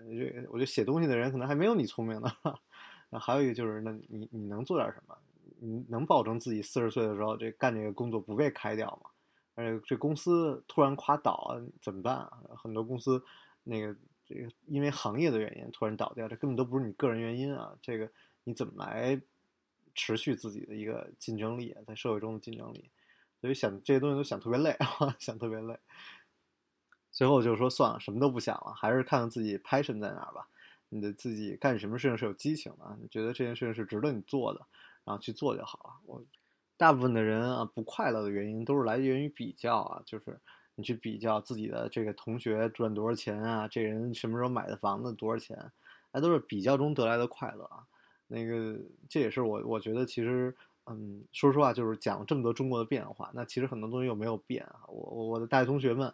我觉得写东西的人可能还没有你聪明呢。那还有一个就是，那你你能做点什么？能保证自己四十岁的时候这干这个工作不被开掉吗？而且这公司突然垮倒怎么办啊？很多公司那个这个因为行业的原因突然倒掉，这根本都不是你个人原因啊！这个你怎么来持续自己的一个竞争力？在社会中的竞争力？所以想这些东西都想特别累，想特别累。最后就说算了，什么都不想了，还是看看自己 passion 在哪儿吧。你的自己干什么事情是有激情的，你觉得这件事情是值得你做的，然后去做就好了。我大部分的人啊，不快乐的原因都是来源于比较啊，就是你去比较自己的这个同学赚多少钱啊，这人什么时候买的房子多少钱，那都是比较中得来的快乐啊。那个这也是我我觉得其实，嗯，说实话，就是讲这么多中国的变化，那其实很多东西又没有变啊。我我的大学同学们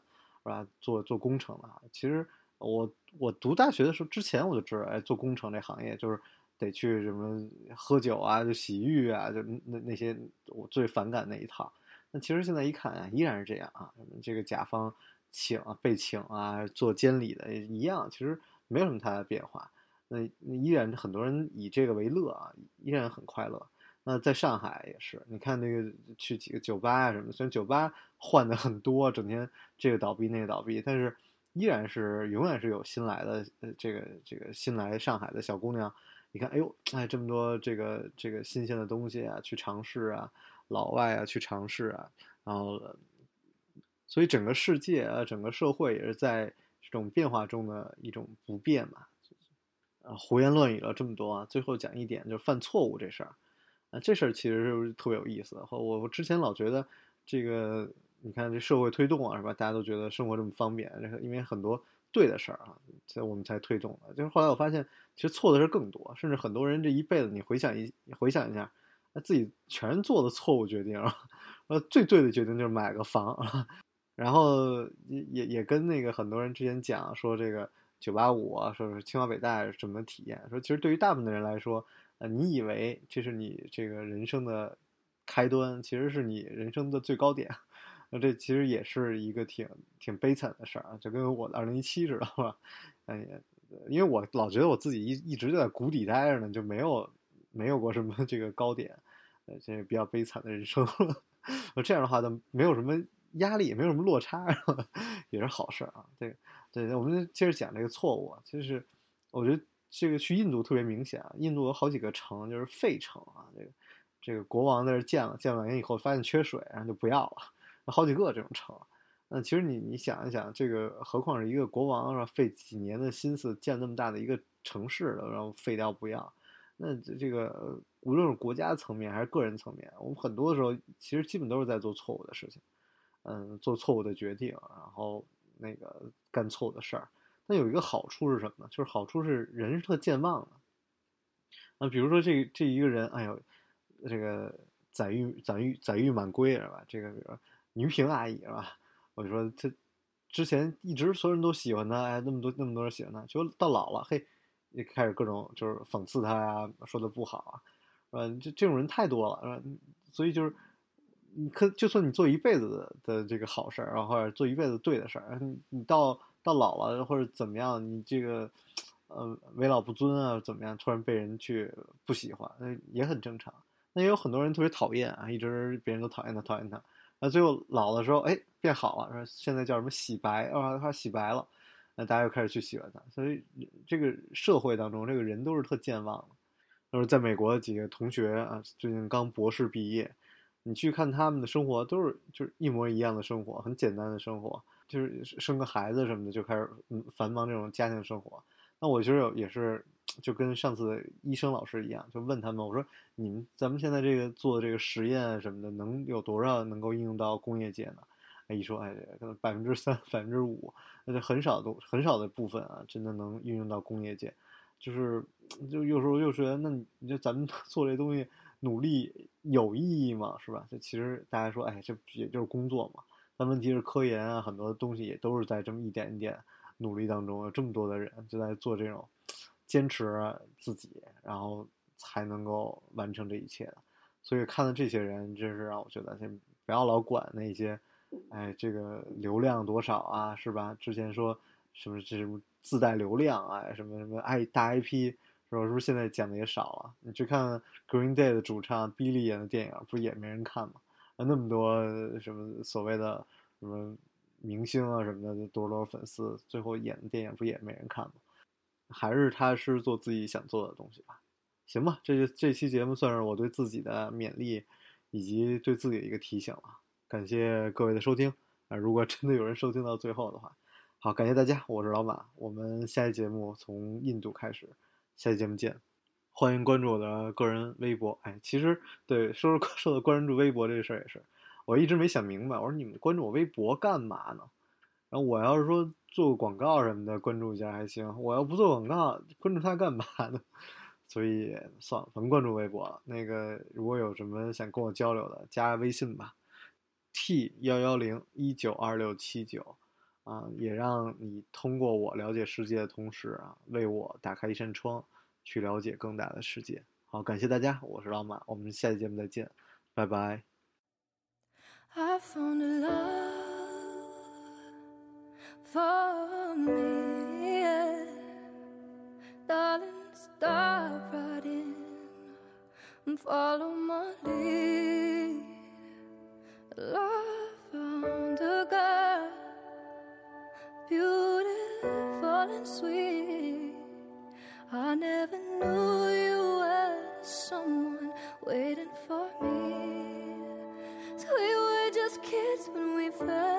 是吧，做做工程的啊，其实。我我读大学的时候之前我就知道，哎，做工程这行业就是得去什么喝酒啊，就洗浴啊，就那那些我最反感那一套。那其实现在一看啊，依然是这样啊，这个甲方请啊、被请啊，做监理的一样，其实没有什么太大变化。那依然很多人以这个为乐啊，依然很快乐。那在上海也是，你看那个去几个酒吧啊什么，虽然酒吧换的很多，整天这个倒闭那个倒闭，但是。依然是永远是有新来的呃这个这个新来上海的小姑娘，你看，哎呦，哎这么多这个这个新鲜的东西啊，去尝试啊，老外啊去尝试啊，然后，所以整个世界啊，整个社会也是在这种变化中的一种不变嘛。啊，胡言乱语了这么多啊，最后讲一点，就是犯错误这事儿。啊，这事儿其实是特别有意思的。我我之前老觉得，这个你看这社会推动啊，是吧？大家都觉得生活这么方便，这个因为很多对的事儿啊，所以我们才推动的。就是后来我发现，其实错的事儿更多，甚至很多人这一辈子，你回想一回想一下，那自己全做的错误决定。呃，最对的决定就是买个房。然后也也也跟那个很多人之前讲说这个。九八五啊，说是清华北大什么体验？说其实对于大部分的人来说，呃，你以为这是你这个人生的开端，其实是你人生的最高点。那这其实也是一个挺挺悲惨的事儿啊，就跟我二零一七知道，吧？哎，因为我老觉得我自己一一直就在谷底待着呢，就没有没有过什么这个高点，呃，这比较悲惨的人生。这样的话，就没有什么压力，也没有什么落差，也是好事儿啊。这个。对，我们接着讲这个错误，就是我觉得这个去印度特别明显啊，印度有好几个城就是废城啊，这个这个国王在这建了，建了年以后发现缺水，然后就不要了，好几个这种城。那其实你你想一想，这个何况是一个国王是吧？费几年的心思建那么大的一个城市了，然后废掉不要，那这这个无论是国家层面还是个人层面，我们很多的时候其实基本都是在做错误的事情，嗯，做错误的决定，然后。那个干错误的事儿，那有一个好处是什么呢？就是好处是人是特健忘的。那比如说这这一个人，哎呦，这个载誉载誉载誉满归是吧？这个比如说说倪萍阿姨是吧？我就说他之前一直所有人都喜欢他，哎，那么多那么多人喜欢他，就到老了，嘿，也开始各种就是讽刺他呀，说的不好啊，呃，这这种人太多了，是吧？所以就是。你可就算你做一辈子的这个好事儿，然后或者做一辈子对的事儿，你你到到老了或者怎么样，你这个呃为老不尊啊，怎么样，突然被人去不喜欢，那也很正常。那也有很多人特别讨厌啊，一直别人都讨厌他，讨厌他，那最后老的时候，哎，变好了，说现在叫什么洗白啊，他洗白了，那大家又开始去喜欢他。所以这个社会当中，这个人都是特健忘的。就是在美国的几个同学啊，最近刚博士毕业。你去看他们的生活，都是就是一模一样的生活，很简单的生活，就是生个孩子什么的就开始繁忙这种家庭生活。那我觉得也是，就跟上次医生老师一样，就问他们，我说你们咱们现在这个做的这个实验什么的，能有多少能够应用到工业界呢？哎，一说哎，可能百分之三、百分之五，那就很少的很少的部分啊，真的能运用到工业界。就是就有时候又说，那你就咱们做这东西。努力有意义吗？是吧？这其实大家说，哎，这也就是工作嘛。但问题是，科研啊，很多东西也都是在这么一点一点努力当中，有这么多的人就在做这种坚持自己，然后才能够完成这一切的。所以看到这些人，真是让我觉得，先不要老管那些，哎，这个流量多少啊，是吧？之前说什么这什么自带流量啊，什么什么爱大 IP。是吧？是不是现在讲的也少了？你去看 Green Day 的主唱 Billy 演的电影，不也没人看吗？啊，那么多什么所谓的什么明星啊什么的，多多少粉丝，最后演的电影不也没人看吗？还是他是做自己想做的东西吧？行吧，这就这期节目算是我对自己的勉励，以及对自己的一个提醒了。感谢各位的收听啊！如果真的有人收听到最后的话，好，感谢大家，我是老马，我们下期节目从印度开始。下期节目见，欢迎关注我的个人微博。哎，其实对说说说的关注微博这事儿也是，我一直没想明白。我说你们关注我微博干嘛呢？然后我要是说做个广告什么的，关注一下还行。我要不做广告，关注他干嘛呢？所以算了，甭关注微博了。那个如果有什么想跟我交流的，加微信吧，t 幺幺零一九二六七九。啊，也让你通过我了解世界的同时啊，为我打开一扇窗，去了解更大的世界。好，感谢大家，我是老马，我们下期节目再见，拜拜。for me. Darling, stop right in and my lead. Love found beautiful and sweet. I never knew you were someone waiting for me. So we were just kids when we fell.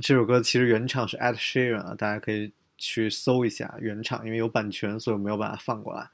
这首歌其实原唱是 Ed Sheeran 啊，大家可以去搜一下原唱，因为有版权，所以我没有把它放过来。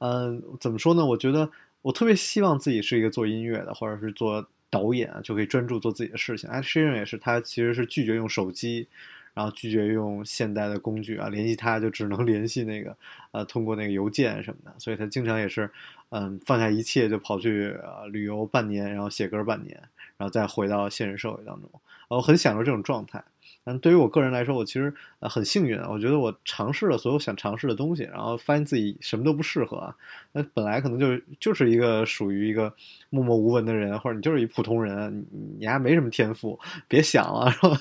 嗯，怎么说呢？我觉得我特别希望自己是一个做音乐的，或者是做导演，就可以专注做自己的事情。Ed Sheeran 也是，他其实是拒绝用手机，然后拒绝用现代的工具啊，联系他就只能 联系那个呃通过那个邮件什么的，所以他经常也是嗯放下一切就跑去呃旅游半年，然后写歌半年，然后再回到现实社会当中。我很享受这种状态。但对于我个人来说，我其实呃很幸运，我觉得我尝试了所有想尝试的东西，然后发现自己什么都不适合。那本来可能就就是一个属于一个默默无闻的人，或者你就是一普通人，你你还没什么天赋，别想了，然后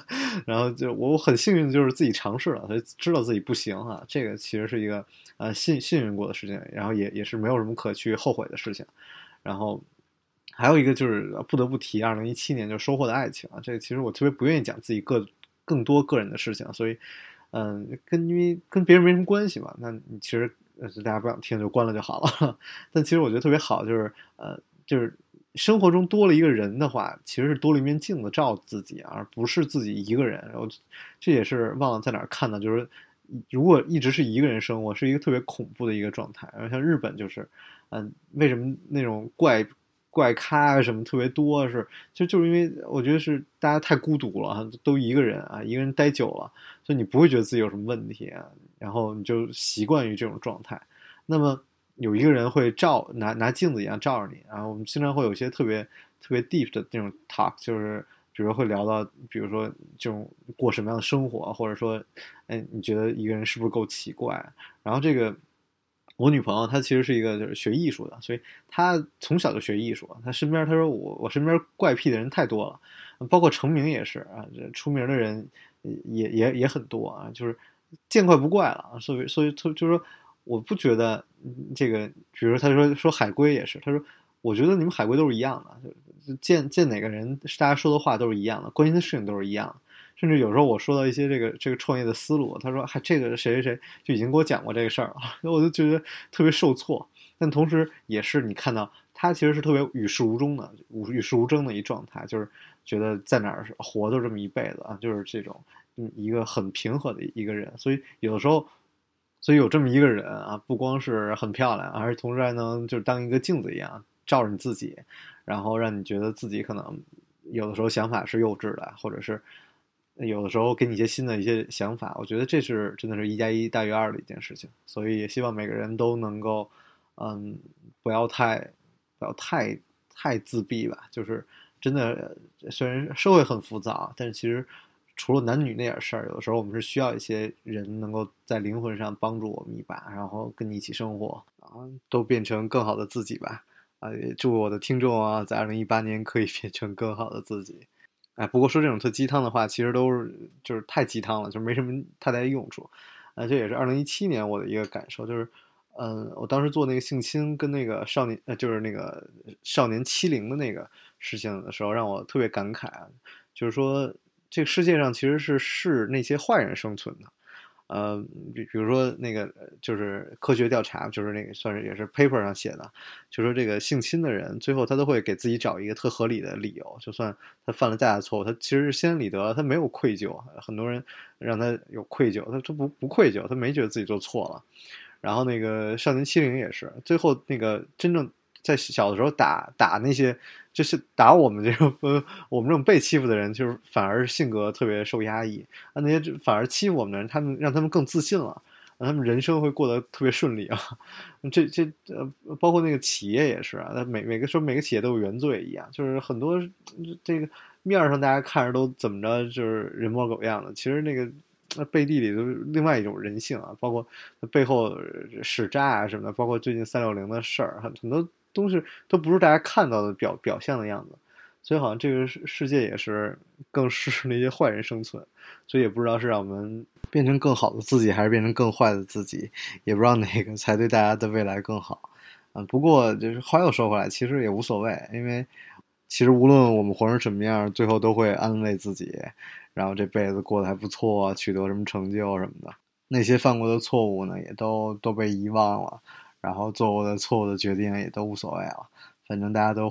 然后就我很幸运，就是自己尝试了，所以知道自己不行哈、这个其实是一个呃幸幸运过的事情，然后也也是没有什么可去后悔的事情，然后。还有一个就是不得不提，二零一七年就收获的爱情啊，这个其实我特别不愿意讲自己个更多个人的事情，所以，嗯，跟因为跟别人没什么关系嘛，那你其实大家不想听就关了就好了。但其实我觉得特别好，就是呃，就是生活中多了一个人的话，其实是多了一面镜子照自己，而不是自己一个人。然后这也是忘了在哪看到，就是如果一直是一个人生活，是一个特别恐怖的一个状态。然后像日本就是，嗯，为什么那种怪？怪咖啊什么特别多是，就就是因为我觉得是大家太孤独了，都一个人啊，一个人待久了，所以你不会觉得自己有什么问题啊，然后你就习惯于这种状态。那么有一个人会照拿拿镜子一样照着你，然后我们经常会有一些特别特别 deep 的那种 talk，就是比如说会聊到，比如说这种过什么样的生活，或者说，哎，你觉得一个人是不是够奇怪？然后这个。我女朋友她其实是一个就是学艺术的，所以她从小就学艺术。她身边她说我我身边怪癖的人太多了，包括成名也是啊，出名的人也也也很多啊，就是见怪不怪了。所以所以就就是说，我不觉得这个，比如他说说海龟也是，他说我觉得你们海龟都是一样的，就见见哪个人大家说的话都是一样的，关心的事情都是一样的。甚至有时候我说到一些这个这个创业的思路，他说：“还这个谁谁谁就已经给我讲过这个事儿了。” 我就觉得特别受挫。但同时，也是你看到他其实是特别与世无争的，与世无争的一状态，就是觉得在哪儿活都这么一辈子啊，就是这种嗯一个很平和的一个人。所以有的时候，所以有这么一个人啊，不光是很漂亮，而且同时还能就是当一个镜子一样照着你自己，然后让你觉得自己可能有的时候想法是幼稚的，或者是。有的时候给你一些新的一些想法，我觉得这是真的是一加一大于二的一件事情，所以也希望每个人都能够，嗯，不要太不要太太自闭吧。就是真的，虽然社会很浮躁，但是其实除了男女那点事儿，有的时候我们是需要一些人能够在灵魂上帮助我们一把，然后跟你一起生活啊，都变成更好的自己吧。啊，也祝我的听众啊，在二零一八年可以变成更好的自己。哎，不过说这种特鸡汤的话，其实都是就是太鸡汤了，就没什么太大的用处。啊，这也是二零一七年我的一个感受，就是，嗯，我当时做那个性侵跟那个少年，呃，就是那个少年欺凌的那个事情的时候，让我特别感慨啊，就是说这个世界上其实是是那些坏人生存的。呃，比比如说那个就是科学调查，就是那个算是也是 paper 上写的，就说这个性侵的人最后他都会给自己找一个特合理的理由，就算他犯了再大的错误，他其实心安理得，他没有愧疚。很多人让他有愧疚，他他不不愧疚，他没觉得自己做错了。然后那个少年欺凌也是，最后那个真正。在小的时候打打那些，就是打我们这种呃，我们这种被欺负的人，就是反而性格特别受压抑啊。那些反而欺负我们的人，他们让他们更自信了，让他们人生会过得特别顺利啊。这这呃，包括那个企业也是啊，每每个说每个企业都有原罪一样，就是很多这个面上大家看着都怎么着，就是人模狗样的，其实那个背地里都是另外一种人性啊。包括背后使诈啊什么的，包括最近三六零的事儿，很很多。都是都不是大家看到的表表象的样子，所以好像这个世世界也是更适合那些坏人生存，所以也不知道是让我们变成更好的自己，还是变成更坏的自己，也不知道哪个才对大家的未来更好。嗯，不过就是话又说回来，其实也无所谓，因为其实无论我们活成什么样，最后都会安慰自己，然后这辈子过得还不错，取得什么成就什么的，那些犯过的错误呢，也都都被遗忘了。然后做过的错误的决定也都无所谓了，反正大家都